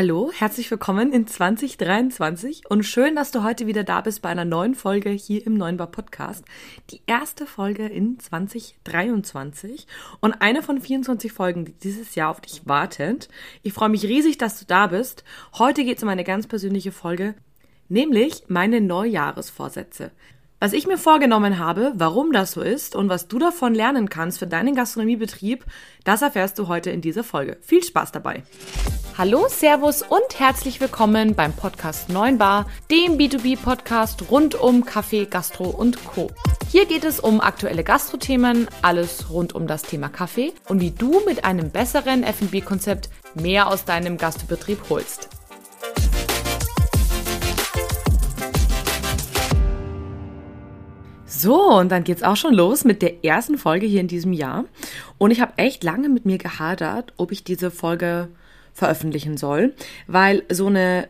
Hallo, herzlich willkommen in 2023 und schön, dass du heute wieder da bist bei einer neuen Folge hier im Neuen Bar Podcast. Die erste Folge in 2023 und eine von 24 Folgen, die dieses Jahr auf dich wartet. Ich freue mich riesig, dass du da bist. Heute geht es um eine ganz persönliche Folge, nämlich meine Neujahresvorsätze. Was ich mir vorgenommen habe, warum das so ist und was du davon lernen kannst für deinen Gastronomiebetrieb, das erfährst du heute in dieser Folge. Viel Spaß dabei! Hallo, Servus und herzlich willkommen beim Podcast 9 Bar, dem B2B-Podcast rund um Kaffee, Gastro und Co. Hier geht es um aktuelle Gastrothemen, alles rund um das Thema Kaffee und wie du mit einem besseren F&B-Konzept mehr aus deinem Gastbetrieb holst. So, und dann geht's auch schon los mit der ersten Folge hier in diesem Jahr. Und ich habe echt lange mit mir gehadert, ob ich diese Folge veröffentlichen soll, weil so eine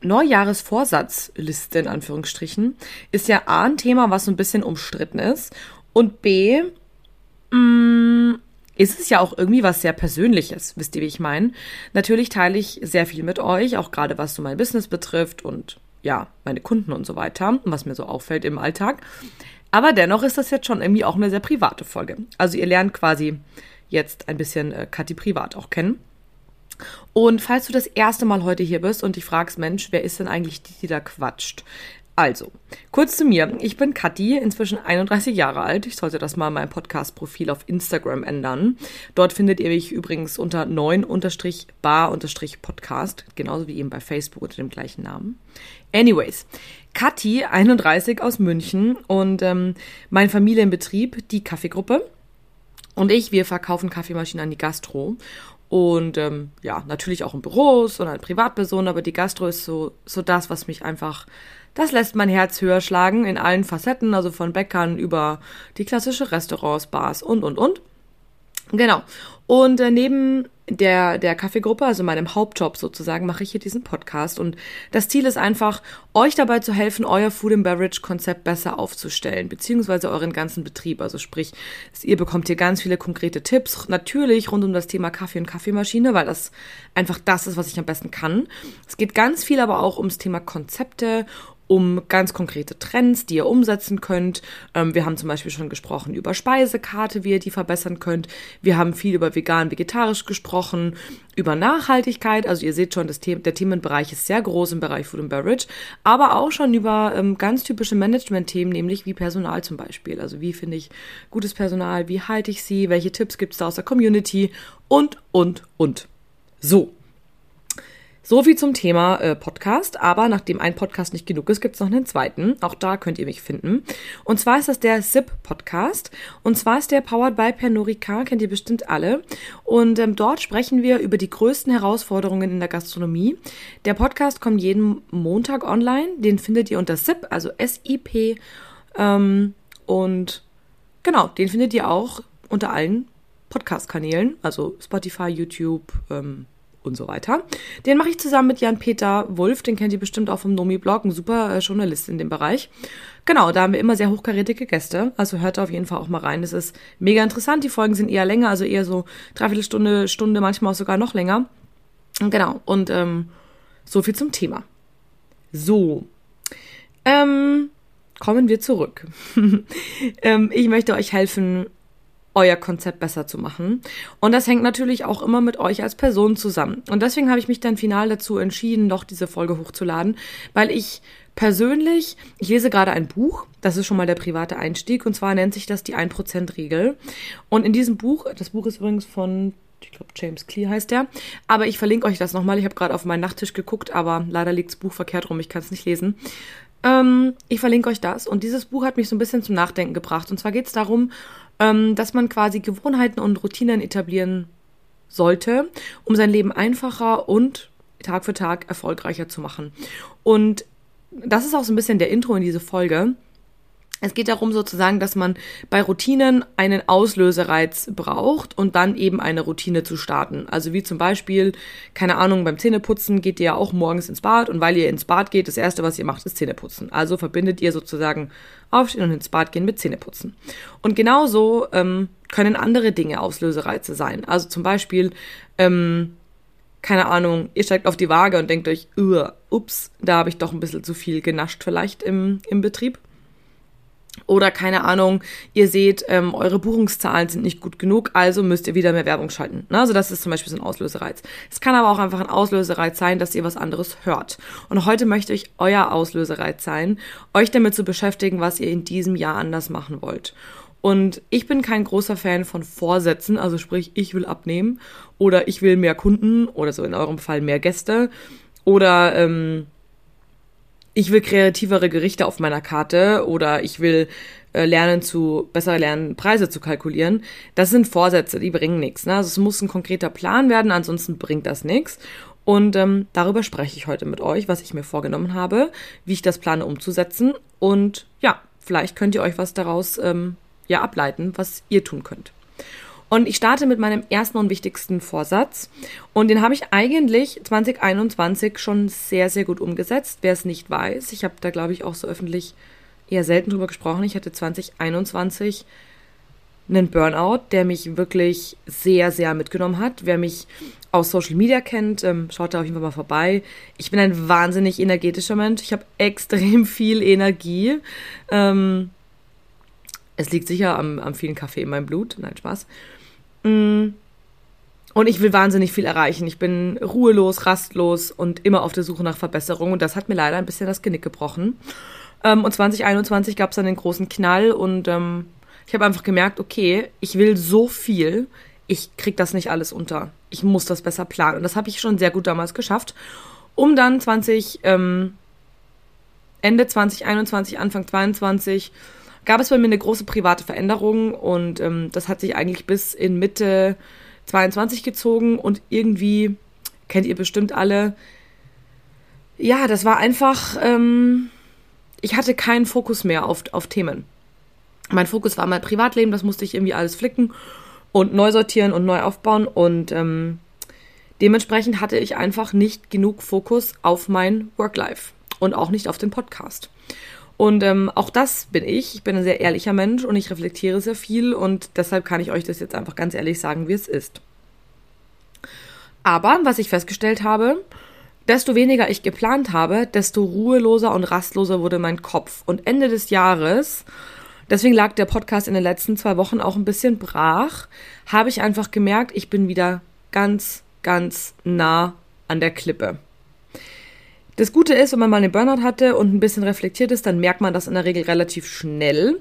Neujahresvorsatzliste in Anführungsstrichen ist ja A ein Thema, was so ein bisschen umstritten ist und B mh, mm, ist es ja auch irgendwie was sehr Persönliches, wisst ihr, wie ich meine? Natürlich teile ich sehr viel mit euch, auch gerade was so mein Business betrifft und ja, meine Kunden und so weiter, was mir so auffällt im Alltag. Aber dennoch ist das jetzt schon irgendwie auch eine sehr private Folge. Also ihr lernt quasi jetzt ein bisschen äh, Kathi privat auch kennen. Und falls du das erste Mal heute hier bist und dich fragst, Mensch, wer ist denn eigentlich die, die da quatscht? Also, kurz zu mir. Ich bin Kathi, inzwischen 31 Jahre alt. Ich sollte das mal mein Podcast-Profil auf Instagram ändern. Dort findet ihr mich übrigens unter 9-bar-podcast, genauso wie eben bei Facebook unter dem gleichen Namen. Anyways, Kathi, 31 aus München und ähm, mein Familienbetrieb, die Kaffeegruppe. Und ich, wir verkaufen Kaffeemaschinen an die Gastro. Und ähm, ja, natürlich auch in Büros und an Privatpersonen, aber die Gastro ist so, so das, was mich einfach, das lässt mein Herz höher schlagen in allen Facetten, also von Bäckern über die klassische Restaurants, Bars und, und, und. Genau. Und äh, neben der, der Kaffeegruppe, also meinem Hauptjob sozusagen, mache ich hier diesen Podcast. Und das Ziel ist einfach, euch dabei zu helfen, euer Food and Beverage Konzept besser aufzustellen, beziehungsweise euren ganzen Betrieb. Also sprich, ihr bekommt hier ganz viele konkrete Tipps, natürlich rund um das Thema Kaffee und Kaffeemaschine, weil das einfach das ist, was ich am besten kann. Es geht ganz viel aber auch ums Thema Konzepte, um ganz konkrete Trends, die ihr umsetzen könnt. Ähm, wir haben zum Beispiel schon gesprochen über Speisekarte, wie ihr die verbessern könnt. Wir haben viel über vegan, vegetarisch gesprochen, über Nachhaltigkeit. Also ihr seht schon, das The der Themenbereich ist sehr groß im Bereich Food and Beverage, aber auch schon über ähm, ganz typische Management-Themen, nämlich wie Personal zum Beispiel. Also wie finde ich gutes Personal, wie halte ich sie, welche Tipps gibt es da aus der Community und, und, und. So, so viel zum Thema äh, Podcast. Aber nachdem ein Podcast nicht genug ist, gibt es noch einen zweiten. Auch da könnt ihr mich finden. Und zwar ist das der SIP Podcast. Und zwar ist der powered by Pernorica, kennt ihr bestimmt alle. Und ähm, dort sprechen wir über die größten Herausforderungen in der Gastronomie. Der Podcast kommt jeden Montag online. Den findet ihr unter SIP, also S-I-P. Ähm, und genau, den findet ihr auch unter allen Podcast-Kanälen, also Spotify, YouTube, ähm, und so weiter. Den mache ich zusammen mit Jan-Peter Wulff, den kennt ihr bestimmt auch vom Nomi-Blog, ein super äh, Journalist in dem Bereich. Genau, da haben wir immer sehr hochkarätige Gäste, also hört auf jeden Fall auch mal rein. Das ist mega interessant, die Folgen sind eher länger, also eher so dreiviertel Stunde, Stunde, manchmal auch sogar noch länger. Genau, und ähm, so viel zum Thema. So, ähm, kommen wir zurück. ähm, ich möchte euch helfen, euer Konzept besser zu machen. Und das hängt natürlich auch immer mit euch als Person zusammen. Und deswegen habe ich mich dann final dazu entschieden, doch diese Folge hochzuladen, weil ich persönlich, ich lese gerade ein Buch, das ist schon mal der private Einstieg, und zwar nennt sich das die 1%-Regel. Und in diesem Buch, das Buch ist übrigens von ich glaube James Clear heißt der. Aber ich verlinke euch das nochmal. Ich habe gerade auf meinen Nachttisch geguckt, aber leider liegt das Buch verkehrt rum. Ich kann es nicht lesen. Ähm, ich verlinke euch das. Und dieses Buch hat mich so ein bisschen zum Nachdenken gebracht. Und zwar geht es darum, ähm, dass man quasi Gewohnheiten und Routinen etablieren sollte, um sein Leben einfacher und Tag für Tag erfolgreicher zu machen. Und das ist auch so ein bisschen der Intro in diese Folge. Es geht darum sozusagen, dass man bei Routinen einen Auslösereiz braucht und dann eben eine Routine zu starten. Also wie zum Beispiel, keine Ahnung, beim Zähneputzen geht ihr ja auch morgens ins Bad und weil ihr ins Bad geht, das erste, was ihr macht, ist Zähneputzen. Also verbindet ihr sozusagen Aufstehen und ins Bad gehen mit Zähneputzen. Und genauso ähm, können andere Dinge Auslösereize sein. Also zum Beispiel, ähm, keine Ahnung, ihr steigt auf die Waage und denkt euch, ups, da habe ich doch ein bisschen zu viel genascht vielleicht im, im Betrieb. Oder keine Ahnung, ihr seht, ähm, eure Buchungszahlen sind nicht gut genug, also müsst ihr wieder mehr Werbung schalten. Ne? Also das ist zum Beispiel so ein Auslösereiz. Es kann aber auch einfach ein Auslösereiz sein, dass ihr was anderes hört. Und heute möchte ich euer Auslösereiz sein, euch damit zu beschäftigen, was ihr in diesem Jahr anders machen wollt. Und ich bin kein großer Fan von Vorsätzen, also sprich, ich will abnehmen oder ich will mehr Kunden oder so in eurem Fall mehr Gäste oder ähm, ich will kreativere Gerichte auf meiner Karte oder ich will äh, lernen zu, besser lernen, Preise zu kalkulieren. Das sind Vorsätze, die bringen nichts. Ne? Also es muss ein konkreter Plan werden, ansonsten bringt das nichts. Und ähm, darüber spreche ich heute mit euch, was ich mir vorgenommen habe, wie ich das plane umzusetzen. Und ja, vielleicht könnt ihr euch was daraus ähm, ja ableiten, was ihr tun könnt. Und ich starte mit meinem ersten und wichtigsten Vorsatz. Und den habe ich eigentlich 2021 schon sehr, sehr gut umgesetzt. Wer es nicht weiß, ich habe da, glaube ich, auch so öffentlich eher selten drüber gesprochen. Ich hatte 2021 einen Burnout, der mich wirklich sehr, sehr mitgenommen hat. Wer mich aus Social Media kennt, ähm, schaut da auf jeden Fall mal vorbei. Ich bin ein wahnsinnig energetischer Mensch. Ich habe extrem viel Energie. Ähm, es liegt sicher am, am vielen Kaffee in meinem Blut. Nein, Spaß. Mm. Und ich will wahnsinnig viel erreichen. Ich bin ruhelos, rastlos und immer auf der Suche nach Verbesserung. Und das hat mir leider ein bisschen das Genick gebrochen. Ähm, und 2021 gab es dann den großen Knall und ähm, ich habe einfach gemerkt, okay, ich will so viel, ich krieg das nicht alles unter. Ich muss das besser planen. Und das habe ich schon sehr gut damals geschafft. Um dann 20, ähm, Ende 2021, Anfang 2022 gab es bei mir eine große private Veränderung und ähm, das hat sich eigentlich bis in Mitte 22 gezogen und irgendwie kennt ihr bestimmt alle. Ja, das war einfach, ähm, ich hatte keinen Fokus mehr auf, auf Themen. Mein Fokus war mein Privatleben, das musste ich irgendwie alles flicken und neu sortieren und neu aufbauen und ähm, dementsprechend hatte ich einfach nicht genug Fokus auf mein Work-Life und auch nicht auf den Podcast. Und ähm, auch das bin ich. Ich bin ein sehr ehrlicher Mensch und ich reflektiere sehr viel und deshalb kann ich euch das jetzt einfach ganz ehrlich sagen, wie es ist. Aber was ich festgestellt habe, desto weniger ich geplant habe, desto ruheloser und rastloser wurde mein Kopf. Und Ende des Jahres, deswegen lag der Podcast in den letzten zwei Wochen auch ein bisschen brach, habe ich einfach gemerkt, ich bin wieder ganz, ganz nah an der Klippe. Das Gute ist, wenn man mal einen Burnout hatte und ein bisschen reflektiert ist, dann merkt man das in der Regel relativ schnell.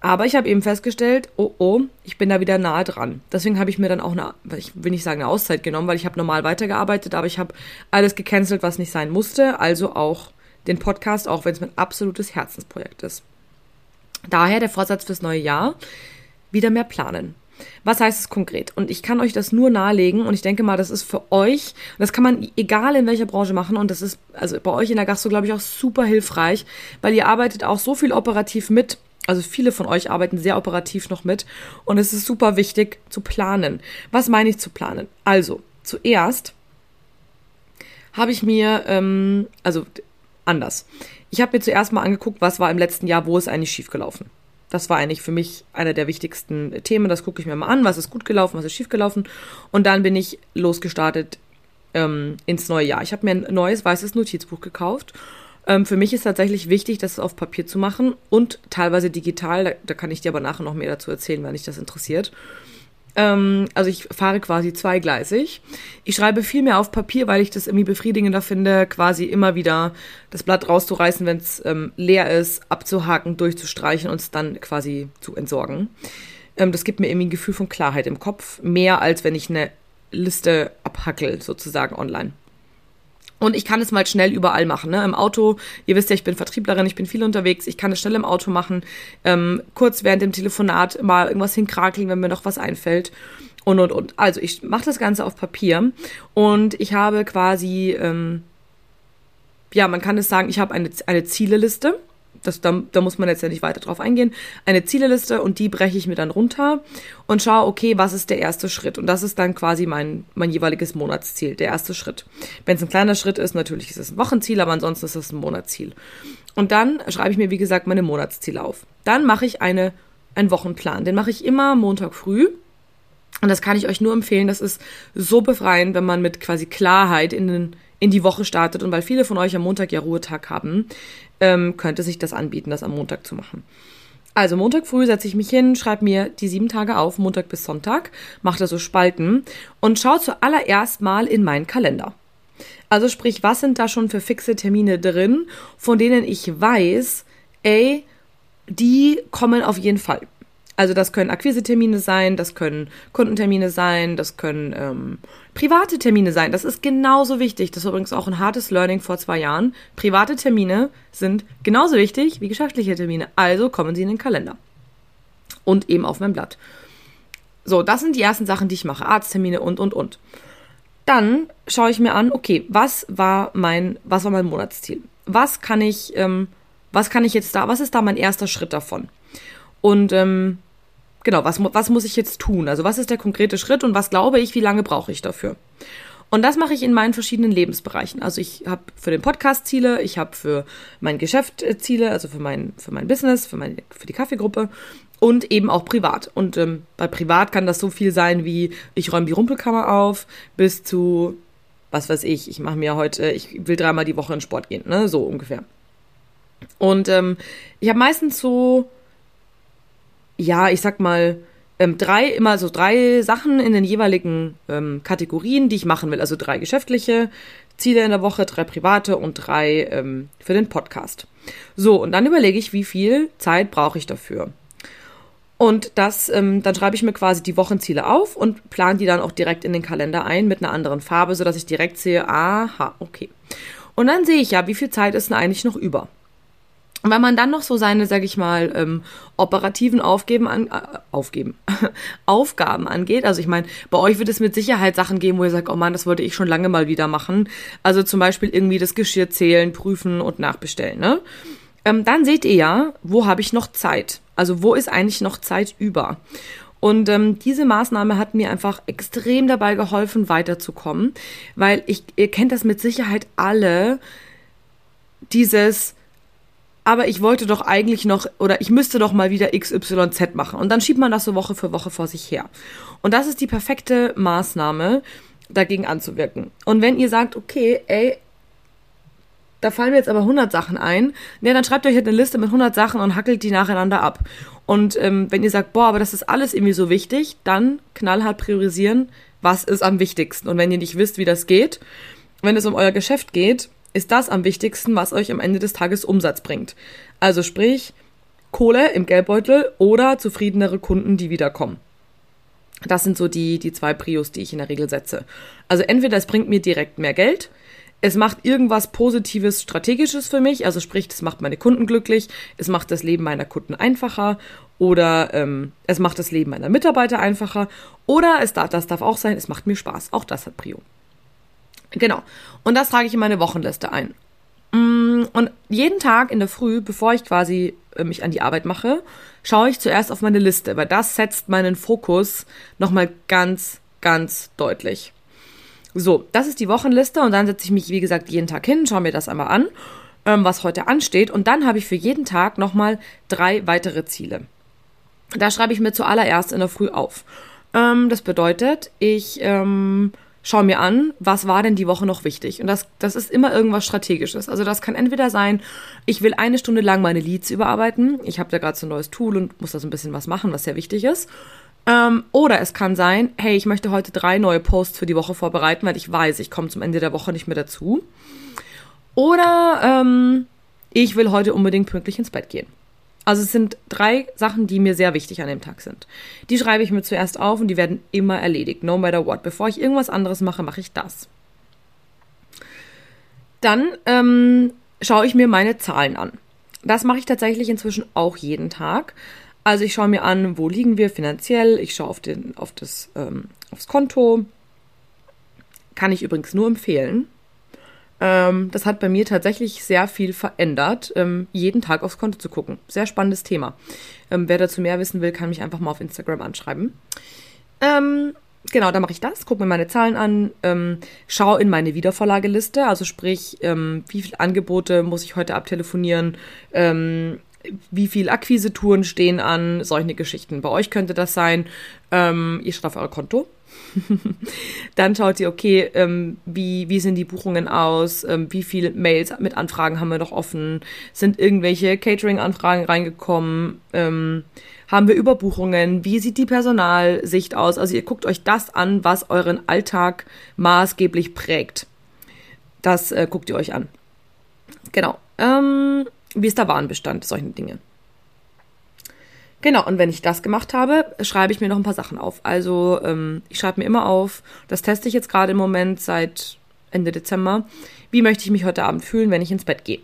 Aber ich habe eben festgestellt, oh oh, ich bin da wieder nahe dran. Deswegen habe ich mir dann auch eine, ich will nicht sagen eine Auszeit genommen, weil ich habe normal weitergearbeitet, aber ich habe alles gecancelt, was nicht sein musste. Also auch den Podcast, auch wenn es mein absolutes Herzensprojekt ist. Daher der Vorsatz fürs neue Jahr, wieder mehr planen. Was heißt es konkret? Und ich kann euch das nur nahelegen und ich denke mal, das ist für euch, das kann man egal in welcher Branche machen und das ist also bei euch in der Gastro, glaube ich, auch super hilfreich, weil ihr arbeitet auch so viel operativ mit. Also viele von euch arbeiten sehr operativ noch mit und es ist super wichtig zu planen. Was meine ich zu planen? Also, zuerst habe ich mir, ähm, also anders. Ich habe mir zuerst mal angeguckt, was war im letzten Jahr, wo ist eigentlich schiefgelaufen. Das war eigentlich für mich einer der wichtigsten Themen. Das gucke ich mir mal an, was ist gut gelaufen, was ist schief gelaufen. Und dann bin ich losgestartet ähm, ins neue Jahr. Ich habe mir ein neues weißes Notizbuch gekauft. Ähm, für mich ist tatsächlich wichtig, das auf Papier zu machen und teilweise digital. Da, da kann ich dir aber nachher noch mehr dazu erzählen, wenn dich das interessiert. Ähm, also ich fahre quasi zweigleisig. Ich schreibe viel mehr auf Papier, weil ich das irgendwie befriedigender finde, quasi immer wieder das Blatt rauszureißen, wenn es ähm, leer ist, abzuhaken, durchzustreichen und es dann quasi zu entsorgen. Ähm, das gibt mir irgendwie ein Gefühl von Klarheit im Kopf, mehr als wenn ich eine Liste abhackel, sozusagen online. Und ich kann es mal schnell überall machen. Ne? Im Auto, ihr wisst ja, ich bin Vertrieblerin, ich bin viel unterwegs, ich kann es schnell im Auto machen, ähm, kurz während dem Telefonat mal irgendwas hinkrakeln, wenn mir noch was einfällt. Und, und, und. Also ich mache das Ganze auf Papier und ich habe quasi, ähm, ja, man kann es sagen, ich habe eine, eine Zieleliste das, da, da muss man jetzt ja nicht weiter drauf eingehen, eine Zieleliste und die breche ich mir dann runter und schaue, okay, was ist der erste Schritt? Und das ist dann quasi mein, mein jeweiliges Monatsziel, der erste Schritt. Wenn es ein kleiner Schritt ist, natürlich ist es ein Wochenziel, aber ansonsten ist es ein Monatsziel. Und dann schreibe ich mir, wie gesagt, meine Monatsziele auf. Dann mache ich eine, einen Wochenplan. Den mache ich immer Montag früh. Und das kann ich euch nur empfehlen. Das ist so befreiend, wenn man mit quasi Klarheit in, den, in die Woche startet. Und weil viele von euch am Montag ja Ruhetag haben, ähm, könnte sich das anbieten, das am Montag zu machen. Also Montag früh setze ich mich hin, schreibe mir die sieben Tage auf, Montag bis Sonntag, mache da so Spalten und schaue zuallererst mal in meinen Kalender. Also sprich, was sind da schon für fixe Termine drin, von denen ich weiß, ey, die kommen auf jeden Fall. Also das können Akquisetermine sein, das können Kundentermine sein, das können ähm, private Termine sein. Das ist genauso wichtig. Das ist übrigens auch ein hartes Learning vor zwei Jahren. Private Termine sind genauso wichtig wie geschäftliche Termine. Also kommen sie in den Kalender. Und eben auf mein Blatt. So, das sind die ersten Sachen, die ich mache. Arzttermine und, und, und. Dann schaue ich mir an, okay, was war mein, was war mein Monatsziel? Was kann ich, ähm, was kann ich jetzt da, was ist da mein erster Schritt davon? Und ähm, genau, was, was muss ich jetzt tun? Also was ist der konkrete Schritt und was glaube ich, wie lange brauche ich dafür? Und das mache ich in meinen verschiedenen Lebensbereichen. Also ich habe für den Podcast Ziele, ich habe für mein Geschäft äh, Ziele, also für mein, für mein Business, für, mein, für die Kaffeegruppe und eben auch privat. Und ähm, bei privat kann das so viel sein wie, ich räume die Rumpelkammer auf, bis zu, was weiß ich, ich mache mir heute, ich will dreimal die Woche in Sport gehen, ne? So ungefähr. Und ähm, ich habe meistens so ja, ich sag mal, ähm, drei, immer so drei Sachen in den jeweiligen ähm, Kategorien, die ich machen will. Also drei geschäftliche Ziele in der Woche, drei private und drei ähm, für den Podcast. So, und dann überlege ich, wie viel Zeit brauche ich dafür. Und das, ähm, dann schreibe ich mir quasi die Wochenziele auf und plane die dann auch direkt in den Kalender ein mit einer anderen Farbe, sodass ich direkt sehe, aha, okay. Und dann sehe ich ja, wie viel Zeit ist denn eigentlich noch über. Und wenn man dann noch so seine, sag ich mal, ähm, operativen Aufgeben an, äh, aufgeben, Aufgaben angeht, also ich meine, bei euch wird es mit Sicherheit Sachen geben, wo ihr sagt, oh Mann, das wollte ich schon lange mal wieder machen. Also zum Beispiel irgendwie das Geschirr zählen, prüfen und nachbestellen, ne? Ähm, dann seht ihr ja, wo habe ich noch Zeit? Also wo ist eigentlich noch Zeit über? Und ähm, diese Maßnahme hat mir einfach extrem dabei geholfen, weiterzukommen, weil ich, ihr kennt das mit Sicherheit alle, dieses, aber ich wollte doch eigentlich noch oder ich müsste doch mal wieder XYZ machen. Und dann schiebt man das so Woche für Woche vor sich her. Und das ist die perfekte Maßnahme, dagegen anzuwirken. Und wenn ihr sagt, okay, ey, da fallen mir jetzt aber 100 Sachen ein, ne, dann schreibt euch halt eine Liste mit 100 Sachen und hackelt die nacheinander ab. Und ähm, wenn ihr sagt, boah, aber das ist alles irgendwie so wichtig, dann knallhart priorisieren, was ist am wichtigsten. Und wenn ihr nicht wisst, wie das geht, wenn es um euer Geschäft geht, ist das am wichtigsten, was euch am Ende des Tages Umsatz bringt. Also sprich, Kohle im Geldbeutel oder zufriedenere Kunden, die wiederkommen. Das sind so die, die zwei Prios, die ich in der Regel setze. Also entweder es bringt mir direkt mehr Geld, es macht irgendwas Positives, Strategisches für mich, also sprich, es macht meine Kunden glücklich, es macht das Leben meiner Kunden einfacher oder ähm, es macht das Leben meiner Mitarbeiter einfacher oder es darf, das darf auch sein, es macht mir Spaß. Auch das hat Prio. Genau. Und das trage ich in meine Wochenliste ein. Mm, und jeden Tag in der Früh, bevor ich quasi äh, mich an die Arbeit mache, schaue ich zuerst auf meine Liste, weil das setzt meinen Fokus nochmal ganz, ganz deutlich. So, das ist die Wochenliste und dann setze ich mich, wie gesagt, jeden Tag hin, schaue mir das einmal an, ähm, was heute ansteht und dann habe ich für jeden Tag nochmal drei weitere Ziele. Da schreibe ich mir zuallererst in der Früh auf. Ähm, das bedeutet, ich ähm, schau mir an, was war denn die Woche noch wichtig. Und das, das ist immer irgendwas Strategisches. Also das kann entweder sein, ich will eine Stunde lang meine Leads überarbeiten. Ich habe da gerade so ein neues Tool und muss da so ein bisschen was machen, was sehr wichtig ist. Ähm, oder es kann sein, hey, ich möchte heute drei neue Posts für die Woche vorbereiten, weil ich weiß, ich komme zum Ende der Woche nicht mehr dazu. Oder ähm, ich will heute unbedingt pünktlich ins Bett gehen. Also es sind drei Sachen, die mir sehr wichtig an dem Tag sind. Die schreibe ich mir zuerst auf und die werden immer erledigt, no matter what. Bevor ich irgendwas anderes mache, mache ich das. Dann ähm, schaue ich mir meine Zahlen an. Das mache ich tatsächlich inzwischen auch jeden Tag. Also ich schaue mir an, wo liegen wir finanziell. Ich schaue auf, den, auf das, ähm, aufs Konto. Kann ich übrigens nur empfehlen. Ähm, das hat bei mir tatsächlich sehr viel verändert, ähm, jeden Tag aufs Konto zu gucken. Sehr spannendes Thema. Ähm, wer dazu mehr wissen will, kann mich einfach mal auf Instagram anschreiben. Ähm, genau, da mache ich das, gucke mir meine Zahlen an, ähm, schaue in meine Wiedervorlageliste, also sprich, ähm, wie viele Angebote muss ich heute abtelefonieren, wie viel Akquisetouren stehen an, solche Geschichten. Bei euch könnte das sein, ihr schaut auf euer Konto. dann schaut ihr, okay, ähm, wie, wie sehen die Buchungen aus, ähm, wie viele Mails mit Anfragen haben wir noch offen, sind irgendwelche Catering-Anfragen reingekommen, ähm, haben wir Überbuchungen, wie sieht die Personalsicht aus. Also ihr guckt euch das an, was euren Alltag maßgeblich prägt. Das äh, guckt ihr euch an. Genau. Ähm, wie ist der Warenbestand, solche Dinge. Genau, und wenn ich das gemacht habe, schreibe ich mir noch ein paar Sachen auf. Also ähm, ich schreibe mir immer auf, das teste ich jetzt gerade im Moment seit Ende Dezember, wie möchte ich mich heute Abend fühlen, wenn ich ins Bett gehe.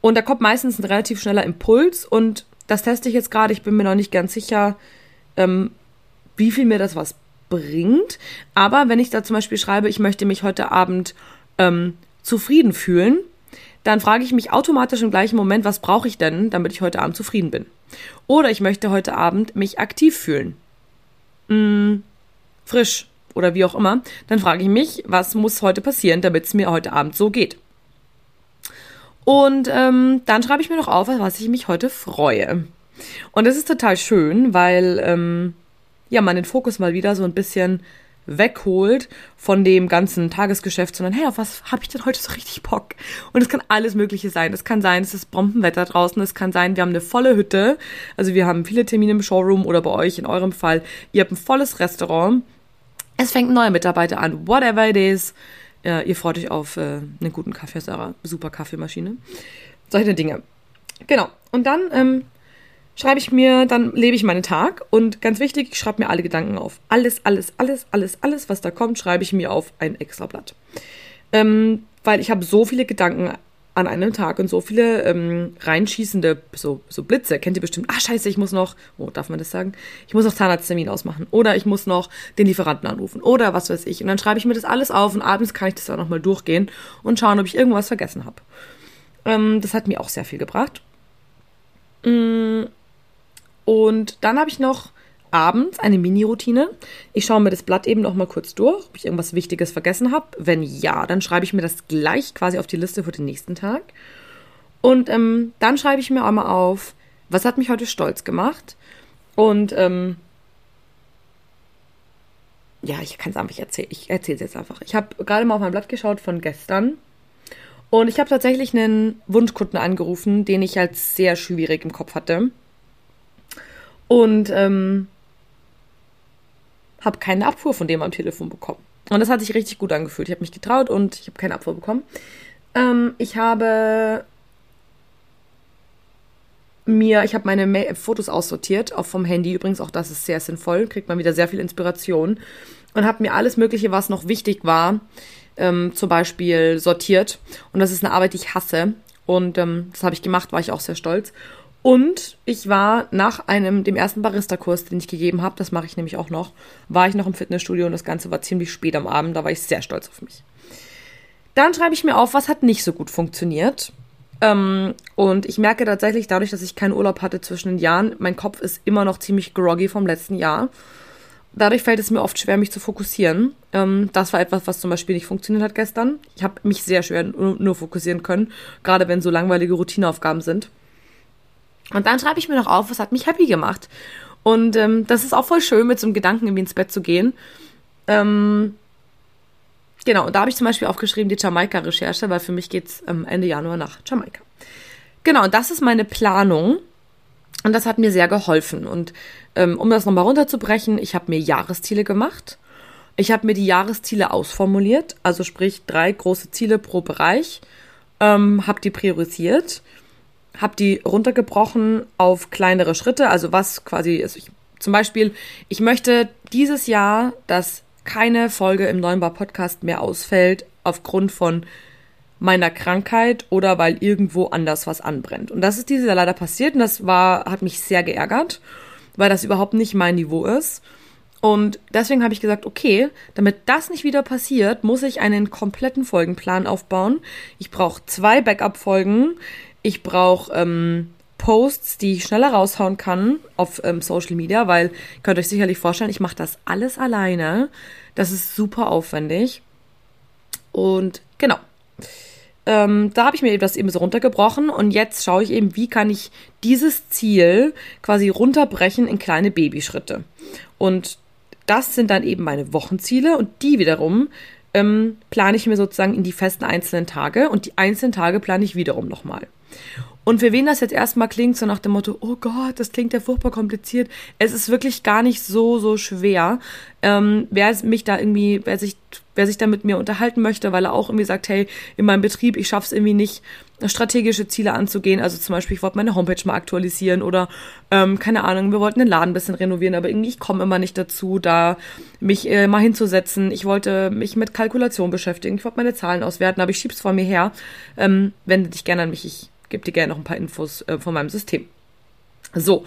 Und da kommt meistens ein relativ schneller Impuls und das teste ich jetzt gerade. Ich bin mir noch nicht ganz sicher, ähm, wie viel mir das was bringt. Aber wenn ich da zum Beispiel schreibe, ich möchte mich heute Abend ähm, zufrieden fühlen, dann frage ich mich automatisch im gleichen Moment, was brauche ich denn, damit ich heute Abend zufrieden bin. Oder ich möchte heute Abend mich aktiv fühlen. Hm, frisch oder wie auch immer. Dann frage ich mich, was muss heute passieren, damit es mir heute Abend so geht. Und ähm, dann schreibe ich mir noch auf, was ich mich heute freue. Und das ist total schön, weil ähm, ja man den Fokus mal wieder so ein bisschen wegholt von dem ganzen Tagesgeschäft, sondern hey, auf was habe ich denn heute so richtig Bock? Und es kann alles Mögliche sein. Es kann sein, es ist Bombenwetter draußen. Es kann sein, wir haben eine volle Hütte. Also wir haben viele Termine im Showroom oder bei euch in eurem Fall. Ihr habt ein volles Restaurant. Es fängt ein neuer Mitarbeiter an. Whatever it is. Ja, ihr freut euch auf äh, einen guten Kaffee eurer super Kaffeemaschine. Solche Dinge. Genau. Und dann ähm, schreibe ich mir, dann lebe ich meinen Tag und ganz wichtig, ich schreibe mir alle Gedanken auf. Alles, alles, alles, alles, alles, was da kommt, schreibe ich mir auf ein Extrablatt. Ähm, weil ich habe so viele Gedanken an einem Tag und so viele ähm, reinschießende so, so Blitze. Kennt ihr bestimmt, ah scheiße, ich muss noch, oh, darf man das sagen? Ich muss noch Zahnarzttermin ausmachen. Oder ich muss noch den Lieferanten anrufen. Oder was weiß ich. Und dann schreibe ich mir das alles auf und abends kann ich das auch nochmal durchgehen und schauen, ob ich irgendwas vergessen habe. Ähm, das hat mir auch sehr viel gebracht. Mm, und dann habe ich noch abends eine Mini-Routine. Ich schaue mir das Blatt eben noch mal kurz durch, ob ich irgendwas Wichtiges vergessen habe. Wenn ja, dann schreibe ich mir das gleich quasi auf die Liste für den nächsten Tag. Und ähm, dann schreibe ich mir einmal auf, was hat mich heute stolz gemacht. Und ähm, ja, ich kann es einfach erzählen. Ich erzähle es jetzt einfach. Ich habe gerade mal auf mein Blatt geschaut von gestern. Und ich habe tatsächlich einen Wunschkunden angerufen, den ich als sehr schwierig im Kopf hatte. Und ähm, habe keine Abfuhr von dem am Telefon bekommen. Und das hat sich richtig gut angefühlt. Ich habe mich getraut und ich habe keine Abfuhr bekommen. Ähm, ich habe mir, ich habe meine Fotos aussortiert, auch vom Handy. Übrigens, auch das ist sehr sinnvoll. Kriegt man wieder sehr viel Inspiration. Und habe mir alles Mögliche, was noch wichtig war, ähm, zum Beispiel sortiert. Und das ist eine Arbeit, die ich hasse. Und ähm, das habe ich gemacht, war ich auch sehr stolz. Und ich war nach einem, dem ersten Barista-Kurs, den ich gegeben habe, das mache ich nämlich auch noch, war ich noch im Fitnessstudio und das Ganze war ziemlich spät am Abend, da war ich sehr stolz auf mich. Dann schreibe ich mir auf, was hat nicht so gut funktioniert. Ähm, und ich merke tatsächlich dadurch, dass ich keinen Urlaub hatte zwischen den Jahren, mein Kopf ist immer noch ziemlich groggy vom letzten Jahr. Dadurch fällt es mir oft schwer, mich zu fokussieren. Ähm, das war etwas, was zum Beispiel nicht funktioniert hat gestern. Ich habe mich sehr schwer nur, nur fokussieren können, gerade wenn so langweilige Routineaufgaben sind. Und dann schreibe ich mir noch auf, was hat mich happy gemacht. Und ähm, das ist auch voll schön, mit so einem Gedanken irgendwie ins Bett zu gehen. Ähm, genau, und da habe ich zum Beispiel aufgeschrieben die Jamaika-Recherche, weil für mich geht's ähm, Ende Januar nach Jamaika. Genau, und das ist meine Planung. Und das hat mir sehr geholfen. Und ähm, um das nochmal runterzubrechen, ich habe mir Jahresziele gemacht. Ich habe mir die Jahresziele ausformuliert, also sprich drei große Ziele pro Bereich, ähm, habe die priorisiert habe die runtergebrochen auf kleinere Schritte. Also was quasi ist. Ich, zum Beispiel, ich möchte dieses Jahr, dass keine Folge im Neuen Bar Podcast mehr ausfällt aufgrund von meiner Krankheit oder weil irgendwo anders was anbrennt. Und das ist dieses Jahr leider passiert und das war, hat mich sehr geärgert, weil das überhaupt nicht mein Niveau ist. Und deswegen habe ich gesagt, okay, damit das nicht wieder passiert, muss ich einen kompletten Folgenplan aufbauen. Ich brauche zwei Backup-Folgen. Ich brauche ähm, Posts, die ich schneller raushauen kann auf ähm, Social Media, weil ihr könnt euch sicherlich vorstellen, ich mache das alles alleine. Das ist super aufwendig. Und genau. ähm, da habe ich mir das eben so runtergebrochen und jetzt schaue ich eben, wie kann ich dieses Ziel quasi runterbrechen in kleine Babyschritte. Und das sind dann eben meine Wochenziele und die wiederum ähm, plane ich mir sozusagen in die festen einzelnen Tage und die einzelnen Tage plane ich wiederum nochmal. Und für wen das jetzt erstmal klingt, so nach dem Motto, oh Gott, das klingt ja furchtbar kompliziert, es ist wirklich gar nicht so, so schwer. Ähm, wer mich da irgendwie, wer sich, wer sich da mit mir unterhalten möchte, weil er auch irgendwie sagt, hey, in meinem Betrieb, ich schaff's irgendwie nicht, strategische Ziele anzugehen. Also zum Beispiel, ich wollte meine Homepage mal aktualisieren oder ähm, keine Ahnung, wir wollten den Laden ein bisschen renovieren, aber irgendwie ich komme immer nicht dazu, da mich äh, mal hinzusetzen. Ich wollte mich mit Kalkulation beschäftigen, ich wollte meine Zahlen auswerten, aber ich schieb's vor mir her. Ähm, wende dich gerne an mich, ich gebe dir gerne noch ein paar Infos äh, von meinem System. So,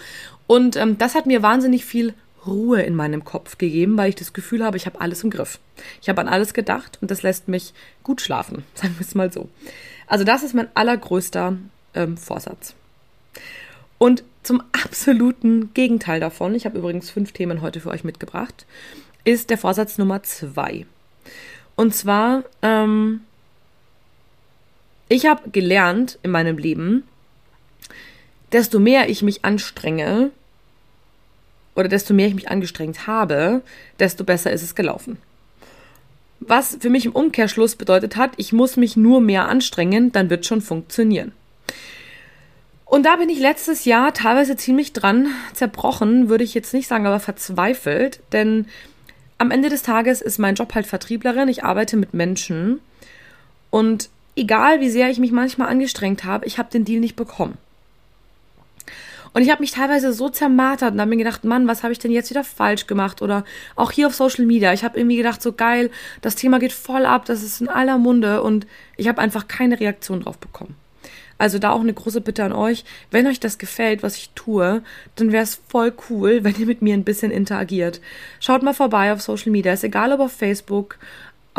und ähm, das hat mir wahnsinnig viel Ruhe in meinem Kopf gegeben, weil ich das Gefühl habe, ich habe alles im Griff. Ich habe an alles gedacht und das lässt mich gut schlafen, sagen wir es mal so. Also das ist mein allergrößter ähm, Vorsatz. Und zum absoluten Gegenteil davon, ich habe übrigens fünf Themen heute für euch mitgebracht, ist der Vorsatz Nummer zwei. Und zwar ähm, ich habe gelernt in meinem Leben, desto mehr ich mich anstrenge oder desto mehr ich mich angestrengt habe, desto besser ist es gelaufen. Was für mich im Umkehrschluss bedeutet hat, ich muss mich nur mehr anstrengen, dann wird schon funktionieren. Und da bin ich letztes Jahr teilweise ziemlich dran zerbrochen, würde ich jetzt nicht sagen, aber verzweifelt, denn am Ende des Tages ist mein Job halt Vertrieblerin, ich arbeite mit Menschen und egal wie sehr ich mich manchmal angestrengt habe, ich habe den Deal nicht bekommen. Und ich habe mich teilweise so zermartert und habe mir gedacht, Mann, was habe ich denn jetzt wieder falsch gemacht? Oder auch hier auf Social Media. Ich habe irgendwie gedacht, so geil, das Thema geht voll ab, das ist in aller Munde und ich habe einfach keine Reaktion drauf bekommen. Also da auch eine große Bitte an euch, wenn euch das gefällt, was ich tue, dann wäre es voll cool, wenn ihr mit mir ein bisschen interagiert. Schaut mal vorbei auf Social Media, ist egal ob auf Facebook,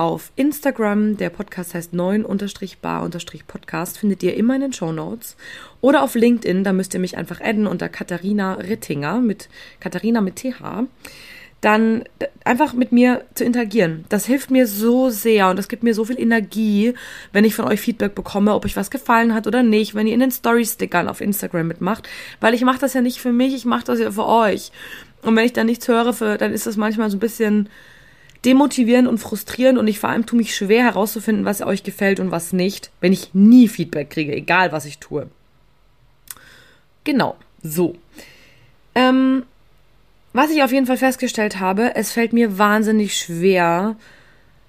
auf Instagram, der Podcast heißt 9-bar-podcast, findet ihr immer in den Show Notes. Oder auf LinkedIn, da müsst ihr mich einfach adden unter Katharina Rittinger, mit Katharina mit TH. Dann einfach mit mir zu interagieren. Das hilft mir so sehr und das gibt mir so viel Energie, wenn ich von euch Feedback bekomme, ob euch was gefallen hat oder nicht, wenn ihr in den Story-Stickern auf Instagram mitmacht. Weil ich mache das ja nicht für mich, ich mache das ja für euch. Und wenn ich dann nichts höre, für, dann ist das manchmal so ein bisschen demotivierend und frustrierend und ich vor allem tue mich schwer herauszufinden, was euch gefällt und was nicht, wenn ich nie Feedback kriege, egal was ich tue. Genau, so. Ähm, was ich auf jeden Fall festgestellt habe, es fällt mir wahnsinnig schwer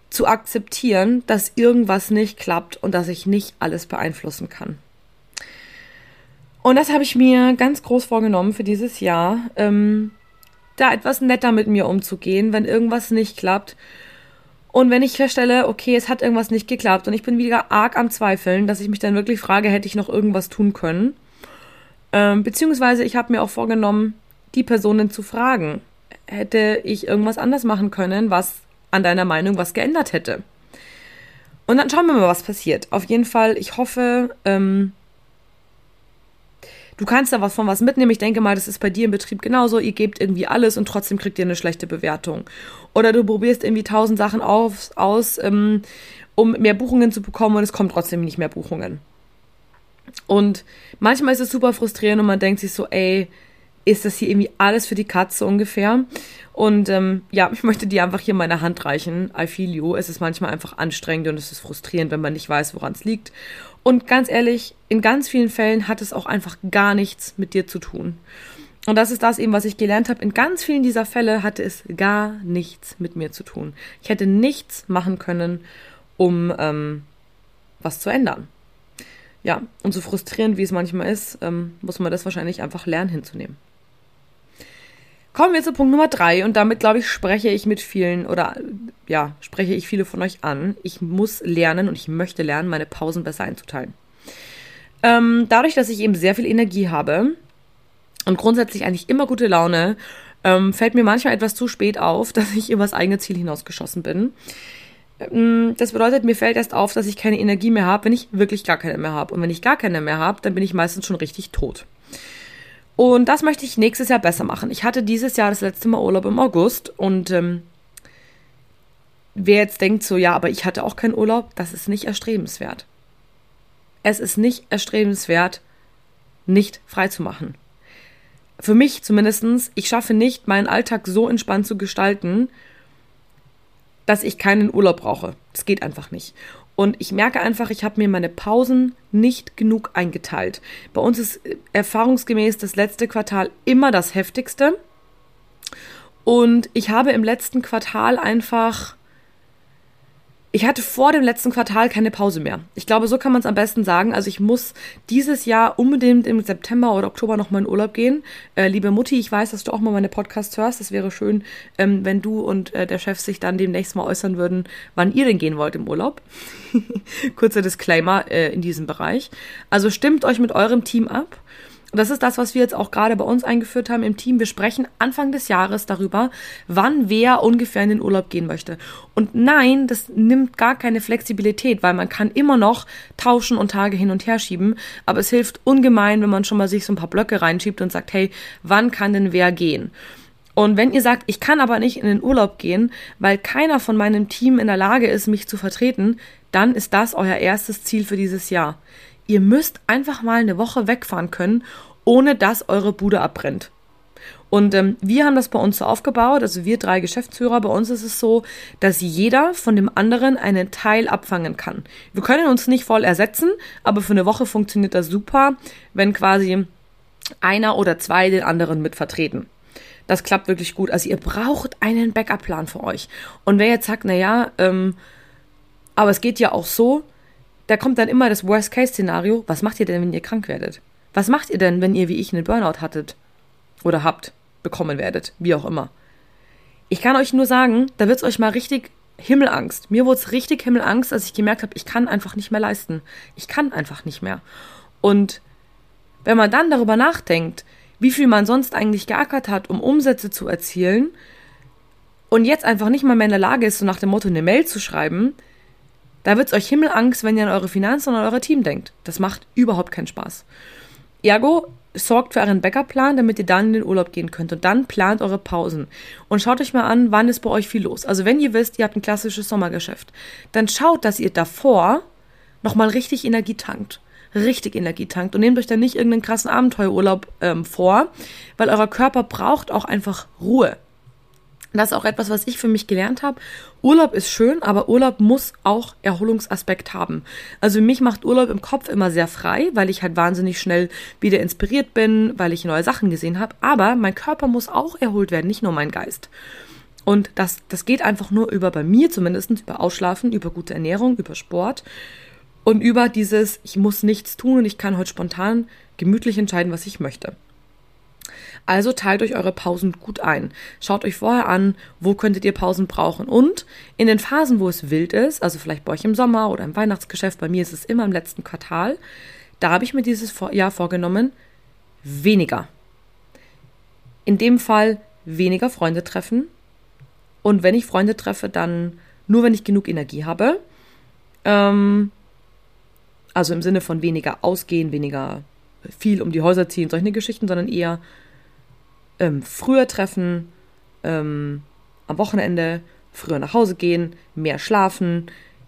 zu akzeptieren, dass irgendwas nicht klappt und dass ich nicht alles beeinflussen kann. Und das habe ich mir ganz groß vorgenommen für dieses Jahr. Ähm, da etwas netter mit mir umzugehen, wenn irgendwas nicht klappt. Und wenn ich feststelle, okay, es hat irgendwas nicht geklappt und ich bin wieder arg am Zweifeln, dass ich mich dann wirklich frage, hätte ich noch irgendwas tun können? Ähm, beziehungsweise ich habe mir auch vorgenommen, die Personen zu fragen. Hätte ich irgendwas anders machen können, was an deiner Meinung was geändert hätte? Und dann schauen wir mal, was passiert. Auf jeden Fall, ich hoffe, ähm, du kannst da was von was mitnehmen. Ich denke mal, das ist bei dir im Betrieb genauso. Ihr gebt irgendwie alles und trotzdem kriegt ihr eine schlechte Bewertung. Oder du probierst irgendwie tausend Sachen auf, aus, ähm, um mehr Buchungen zu bekommen und es kommt trotzdem nicht mehr Buchungen. Und manchmal ist es super frustrierend und man denkt sich so, ey, ist das hier irgendwie alles für die Katze ungefähr? Und ähm, ja, ich möchte dir einfach hier meine Hand reichen. I feel you. Es ist manchmal einfach anstrengend und es ist frustrierend, wenn man nicht weiß, woran es liegt. Und ganz ehrlich, in ganz vielen Fällen hat es auch einfach gar nichts mit dir zu tun. Und das ist das eben, was ich gelernt habe. In ganz vielen dieser Fälle hatte es gar nichts mit mir zu tun. Ich hätte nichts machen können, um ähm, was zu ändern. Ja, und so frustrierend wie es manchmal ist, ähm, muss man das wahrscheinlich einfach lernen hinzunehmen. Kommen wir zu Punkt Nummer drei und damit, glaube ich, spreche ich mit vielen oder ja, spreche ich viele von euch an. Ich muss lernen und ich möchte lernen, meine Pausen besser einzuteilen. Ähm, dadurch, dass ich eben sehr viel Energie habe und grundsätzlich eigentlich immer gute Laune, ähm, fällt mir manchmal etwas zu spät auf, dass ich über das eigene Ziel hinausgeschossen bin. Ähm, das bedeutet, mir fällt erst auf, dass ich keine Energie mehr habe, wenn ich wirklich gar keine mehr habe. Und wenn ich gar keine mehr habe, dann bin ich meistens schon richtig tot. Und das möchte ich nächstes Jahr besser machen. Ich hatte dieses Jahr das letzte Mal Urlaub im August und ähm, wer jetzt denkt so, ja, aber ich hatte auch keinen Urlaub, das ist nicht erstrebenswert. es ist nicht erstrebenswert, nicht frei zu machen. Für mich zumindestens, ich schaffe nicht, meinen Alltag so entspannt zu gestalten, dass ich keinen Urlaub brauche. Das geht einfach nicht. Und ich merke einfach, ich habe mir meine Pausen nicht genug eingeteilt. Bei uns ist erfahrungsgemäß das letzte Quartal immer das heftigste. Und ich habe im letzten Quartal einfach ich hatte vor dem letzten Quartal keine Pause mehr. Ich glaube, so kann man es am besten sagen. Also ich muss dieses Jahr unbedingt im September oder Oktober nochmal in Urlaub gehen. Äh, liebe Mutti, ich weiß, dass du auch mal meine Podcasts hörst. Es wäre schön, ähm, wenn du und äh, der Chef sich dann demnächst mal äußern würden, wann ihr denn gehen wollt im Urlaub. Kurzer Disclaimer äh, in diesem Bereich. Also stimmt euch mit eurem Team ab das ist das, was wir jetzt auch gerade bei uns eingeführt haben im Team. Wir sprechen Anfang des Jahres darüber, wann wer ungefähr in den Urlaub gehen möchte. Und nein, das nimmt gar keine Flexibilität, weil man kann immer noch tauschen und Tage hin und her schieben. Aber es hilft ungemein, wenn man schon mal sich so ein paar Blöcke reinschiebt und sagt, hey, wann kann denn wer gehen? Und wenn ihr sagt, ich kann aber nicht in den Urlaub gehen, weil keiner von meinem Team in der Lage ist, mich zu vertreten, dann ist das euer erstes Ziel für dieses Jahr. Ihr müsst einfach mal eine Woche wegfahren können, ohne dass eure Bude abbrennt. Und ähm, wir haben das bei uns so aufgebaut, also wir drei Geschäftsführer, bei uns ist es so, dass jeder von dem anderen einen Teil abfangen kann. Wir können uns nicht voll ersetzen, aber für eine Woche funktioniert das super, wenn quasi einer oder zwei den anderen mit vertreten. Das klappt wirklich gut. Also ihr braucht einen Backup-Plan für euch. Und wer jetzt sagt, naja, ähm, aber es geht ja auch so, da kommt dann immer das Worst-Case-Szenario. Was macht ihr denn, wenn ihr krank werdet? Was macht ihr denn, wenn ihr wie ich einen Burnout hattet? Oder habt, bekommen werdet, wie auch immer. Ich kann euch nur sagen, da wird's euch mal richtig Himmelangst. Mir wurde es richtig Himmelangst, als ich gemerkt habe, ich kann einfach nicht mehr leisten. Ich kann einfach nicht mehr. Und wenn man dann darüber nachdenkt, wie viel man sonst eigentlich geackert hat, um Umsätze zu erzielen, und jetzt einfach nicht mal mehr in der Lage ist, so nach dem Motto eine Mail zu schreiben, da wird's euch Himmelangst, wenn ihr an eure Finanzen und an euer Team denkt. Das macht überhaupt keinen Spaß. Ergo, sorgt für euren Backup-Plan, damit ihr dann in den Urlaub gehen könnt. Und dann plant eure Pausen. Und schaut euch mal an, wann ist bei euch viel los. Also wenn ihr wisst, ihr habt ein klassisches Sommergeschäft, dann schaut, dass ihr davor nochmal richtig Energie tankt. Richtig Energie tankt. Und nehmt euch dann nicht irgendeinen krassen Abenteuerurlaub ähm, vor, weil euer Körper braucht auch einfach Ruhe. Das ist auch etwas, was ich für mich gelernt habe. Urlaub ist schön, aber Urlaub muss auch Erholungsaspekt haben. Also mich macht Urlaub im Kopf immer sehr frei, weil ich halt wahnsinnig schnell wieder inspiriert bin, weil ich neue Sachen gesehen habe. Aber mein Körper muss auch erholt werden, nicht nur mein Geist. Und das, das geht einfach nur über, bei mir zumindest, über Ausschlafen, über gute Ernährung, über Sport und über dieses, ich muss nichts tun und ich kann heute spontan gemütlich entscheiden, was ich möchte. Also teilt euch eure Pausen gut ein. Schaut euch vorher an, wo könntet ihr Pausen brauchen. Und in den Phasen, wo es wild ist, also vielleicht bei euch im Sommer oder im Weihnachtsgeschäft, bei mir ist es immer im letzten Quartal, da habe ich mir dieses Jahr vorgenommen, weniger. In dem Fall weniger Freunde treffen. Und wenn ich Freunde treffe, dann nur, wenn ich genug Energie habe. Ähm, also im Sinne von weniger ausgehen, weniger viel um die Häuser ziehen, solche Geschichten, sondern eher ähm, früher treffen, ähm, am Wochenende früher nach Hause gehen, mehr schlafen,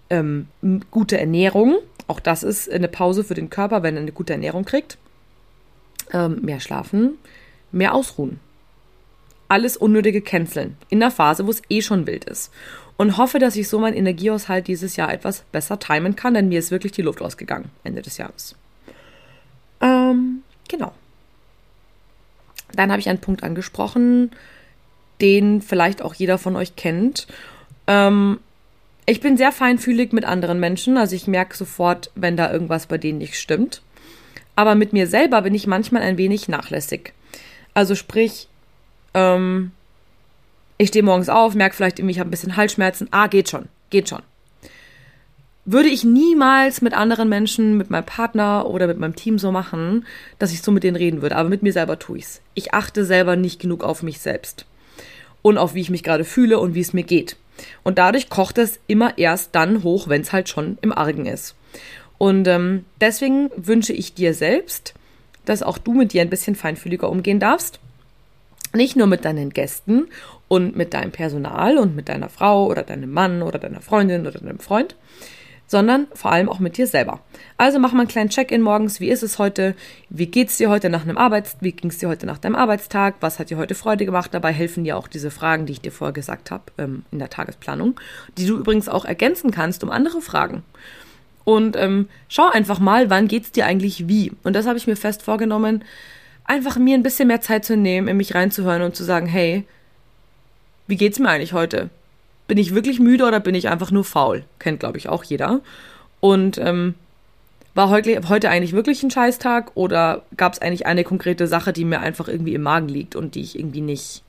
ähm, gute Ernährung. Auch das ist eine Pause für den Körper, wenn er eine gute Ernährung kriegt. Ähm, mehr schlafen, mehr ausruhen. Alles unnötige canceln in der Phase, wo es eh schon wild ist. Und hoffe, dass ich so meinen Energiehaushalt dieses Jahr etwas besser timen kann, denn mir ist wirklich die Luft ausgegangen Ende des Jahres. Ähm, genau. Dann habe ich einen Punkt angesprochen, den vielleicht auch jeder von euch kennt. Ähm, ich bin sehr feinfühlig mit anderen Menschen, also ich merke sofort, wenn da irgendwas bei denen nicht stimmt. Aber mit mir selber bin ich manchmal ein wenig nachlässig. Also sprich, ähm, ich stehe morgens auf, merke vielleicht irgendwie, ich habe ein bisschen Halsschmerzen. Ah, geht schon, geht schon würde ich niemals mit anderen Menschen, mit meinem Partner oder mit meinem Team so machen, dass ich so mit denen reden würde. Aber mit mir selber tue ich's. Ich achte selber nicht genug auf mich selbst. Und auf wie ich mich gerade fühle und wie es mir geht. Und dadurch kocht es immer erst dann hoch, wenn es halt schon im Argen ist. Und ähm, deswegen wünsche ich dir selbst, dass auch du mit dir ein bisschen feinfühliger umgehen darfst. Nicht nur mit deinen Gästen und mit deinem Personal und mit deiner Frau oder deinem Mann oder deiner Freundin oder deinem Freund, sondern vor allem auch mit dir selber. Also mach mal einen kleinen Check-in morgens. Wie ist es heute? Wie geht's dir heute nach einem Arbeits Wie ging's dir heute nach deinem Arbeitstag? Was hat dir heute Freude gemacht? Dabei helfen dir auch diese Fragen, die ich dir vorher gesagt habe ähm, in der Tagesplanung, die du übrigens auch ergänzen kannst um andere Fragen. Und ähm, schau einfach mal, wann geht's dir eigentlich wie? Und das habe ich mir fest vorgenommen, einfach mir ein bisschen mehr Zeit zu nehmen, in mich reinzuhören und zu sagen, hey, wie geht's mir eigentlich heute? Bin ich wirklich müde oder bin ich einfach nur faul? Kennt, glaube ich, auch jeder. Und ähm, war heute, heute eigentlich wirklich ein Scheißtag oder gab es eigentlich eine konkrete Sache, die mir einfach irgendwie im Magen liegt und die ich irgendwie nicht,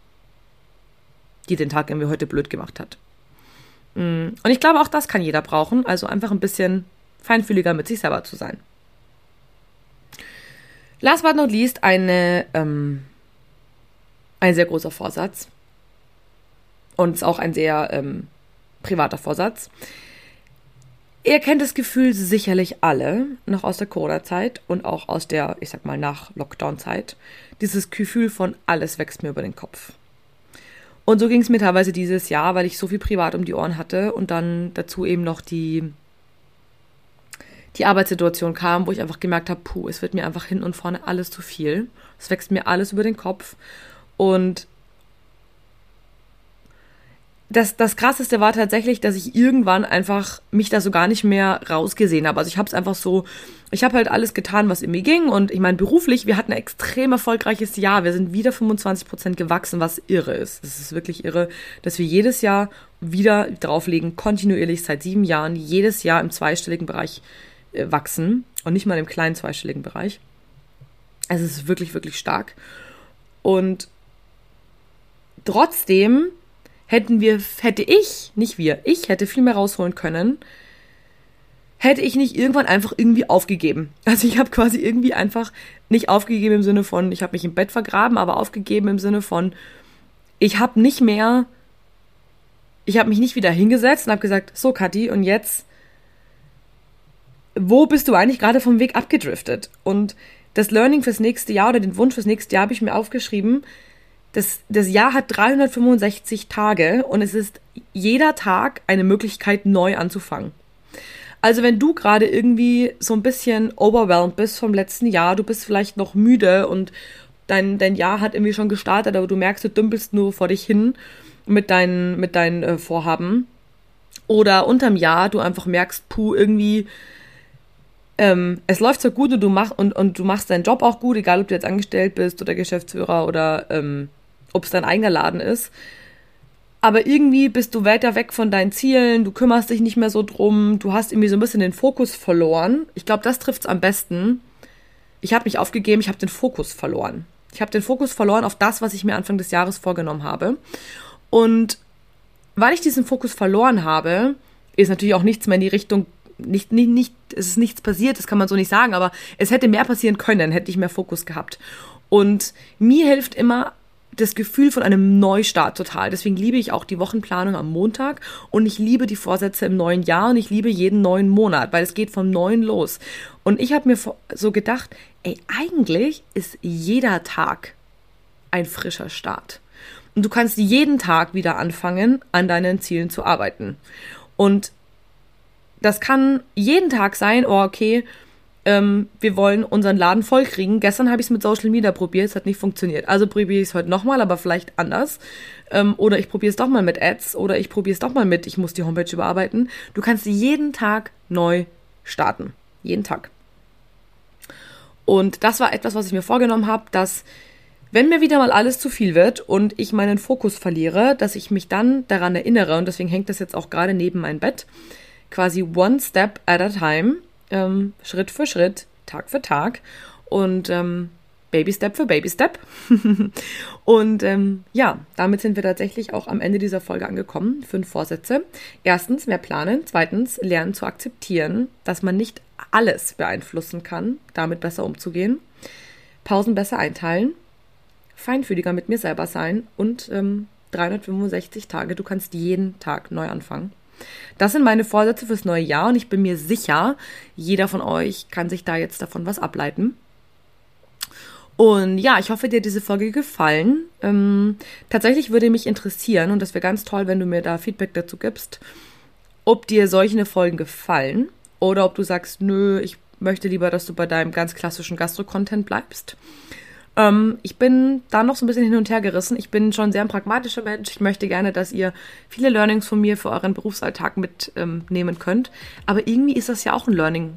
die den Tag irgendwie heute blöd gemacht hat? Mm, und ich glaube, auch das kann jeder brauchen, also einfach ein bisschen feinfühliger mit sich selber zu sein. Last but not least, eine, ähm, ein sehr großer Vorsatz. Und ist auch ein sehr ähm, privater Vorsatz. Ihr kennt das Gefühl sicherlich alle, noch aus der Corona-Zeit und auch aus der, ich sag mal, nach Lockdown-Zeit. Dieses Gefühl von alles wächst mir über den Kopf. Und so ging es mir teilweise dieses Jahr, weil ich so viel privat um die Ohren hatte und dann dazu eben noch die, die Arbeitssituation kam, wo ich einfach gemerkt habe, puh, es wird mir einfach hin und vorne alles zu viel. Es wächst mir alles über den Kopf. Und das, das Krasseste war tatsächlich, dass ich irgendwann einfach mich da so gar nicht mehr rausgesehen habe. Also ich habe es einfach so, ich habe halt alles getan, was in mir ging. Und ich meine, beruflich, wir hatten ein extrem erfolgreiches Jahr. Wir sind wieder 25 Prozent gewachsen, was irre ist. Es ist wirklich irre, dass wir jedes Jahr wieder drauflegen, kontinuierlich seit sieben Jahren, jedes Jahr im zweistelligen Bereich äh, wachsen und nicht mal im kleinen zweistelligen Bereich. Es ist wirklich, wirklich stark. Und trotzdem hätten wir, hätte ich, nicht wir, ich hätte viel mehr rausholen können, hätte ich nicht irgendwann einfach irgendwie aufgegeben. Also ich habe quasi irgendwie einfach nicht aufgegeben im Sinne von, ich habe mich im Bett vergraben, aber aufgegeben im Sinne von, ich habe nicht mehr, ich habe mich nicht wieder hingesetzt und habe gesagt, so Kathi, und jetzt, wo bist du eigentlich gerade vom Weg abgedriftet? Und das Learning fürs nächste Jahr oder den Wunsch fürs nächste Jahr habe ich mir aufgeschrieben, das, das Jahr hat 365 Tage und es ist jeder Tag eine Möglichkeit, neu anzufangen. Also wenn du gerade irgendwie so ein bisschen overwhelmed bist vom letzten Jahr, du bist vielleicht noch müde und dein, dein Jahr hat irgendwie schon gestartet, aber du merkst, du dümpelst nur vor dich hin mit deinen, mit deinen äh, Vorhaben. Oder unterm Jahr du einfach merkst, puh, irgendwie, ähm, es läuft so gut und du, mach, und, und du machst deinen Job auch gut, egal ob du jetzt angestellt bist oder Geschäftsführer oder ähm, ob es dein eigener Laden ist. Aber irgendwie bist du weiter weg von deinen Zielen, du kümmerst dich nicht mehr so drum, du hast irgendwie so ein bisschen den Fokus verloren. Ich glaube, das trifft es am besten. Ich habe mich aufgegeben, ich habe den Fokus verloren. Ich habe den Fokus verloren auf das, was ich mir Anfang des Jahres vorgenommen habe. Und weil ich diesen Fokus verloren habe, ist natürlich auch nichts mehr in die Richtung, nicht, nicht, nicht, es ist nichts passiert, das kann man so nicht sagen, aber es hätte mehr passieren können, hätte ich mehr Fokus gehabt. Und mir hilft immer das Gefühl von einem Neustart total. Deswegen liebe ich auch die Wochenplanung am Montag und ich liebe die Vorsätze im neuen Jahr und ich liebe jeden neuen Monat, weil es geht vom neuen los. Und ich habe mir so gedacht, ey, eigentlich ist jeder Tag ein frischer Start. Und du kannst jeden Tag wieder anfangen, an deinen Zielen zu arbeiten. Und das kann jeden Tag sein, oh, okay, ähm, wir wollen unseren Laden vollkriegen. Gestern habe ich es mit Social Media probiert, es hat nicht funktioniert. Also probiere ich es heute nochmal, aber vielleicht anders. Ähm, oder ich probiere es doch mal mit Ads oder ich probiere es doch mal mit, ich muss die Homepage überarbeiten. Du kannst jeden Tag neu starten. Jeden Tag. Und das war etwas, was ich mir vorgenommen habe, dass wenn mir wieder mal alles zu viel wird und ich meinen Fokus verliere, dass ich mich dann daran erinnere, und deswegen hängt das jetzt auch gerade neben mein Bett, quasi one step at a time ähm, Schritt für Schritt, Tag für Tag und ähm, Baby Step für Baby Step. und ähm, ja, damit sind wir tatsächlich auch am Ende dieser Folge angekommen. Fünf Vorsätze. Erstens, mehr planen. Zweitens, lernen zu akzeptieren, dass man nicht alles beeinflussen kann, damit besser umzugehen. Pausen besser einteilen. Feinfühliger mit mir selber sein und ähm, 365 Tage. Du kannst jeden Tag neu anfangen. Das sind meine Vorsätze fürs neue Jahr und ich bin mir sicher, jeder von euch kann sich da jetzt davon was ableiten. Und ja, ich hoffe, dir hat diese Folge gefallen. Ähm, tatsächlich würde mich interessieren, und das wäre ganz toll, wenn du mir da Feedback dazu gibst, ob dir solche Folgen gefallen oder ob du sagst, nö, ich möchte lieber, dass du bei deinem ganz klassischen Gastro-Content bleibst. Ähm, ich bin da noch so ein bisschen hin und her gerissen. Ich bin schon ein sehr pragmatischer Mensch. Ich möchte gerne, dass ihr viele Learnings von mir für euren Berufsalltag mitnehmen ähm, könnt. Aber irgendwie ist das ja auch ein Learning,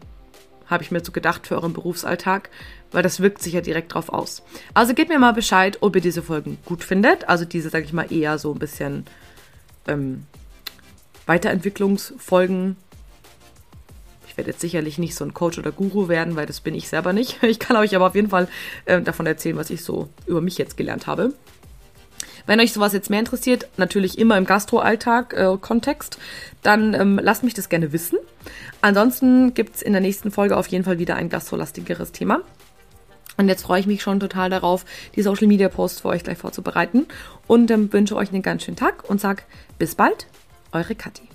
habe ich mir so gedacht, für euren Berufsalltag, weil das wirkt sich ja direkt drauf aus. Also gebt mir mal Bescheid, ob ihr diese Folgen gut findet. Also diese, sage ich mal, eher so ein bisschen ähm, Weiterentwicklungsfolgen ich werde jetzt sicherlich nicht so ein Coach oder Guru werden, weil das bin ich selber nicht. Ich kann euch aber auf jeden Fall äh, davon erzählen, was ich so über mich jetzt gelernt habe. Wenn euch sowas jetzt mehr interessiert, natürlich immer im Gastro-Alltag-Kontext, äh, dann ähm, lasst mich das gerne wissen. Ansonsten gibt es in der nächsten Folge auf jeden Fall wieder ein gastrolastigeres Thema. Und jetzt freue ich mich schon total darauf, die Social Media Posts für euch gleich vorzubereiten und ähm, wünsche euch einen ganz schönen Tag und sag bis bald, eure Kathi.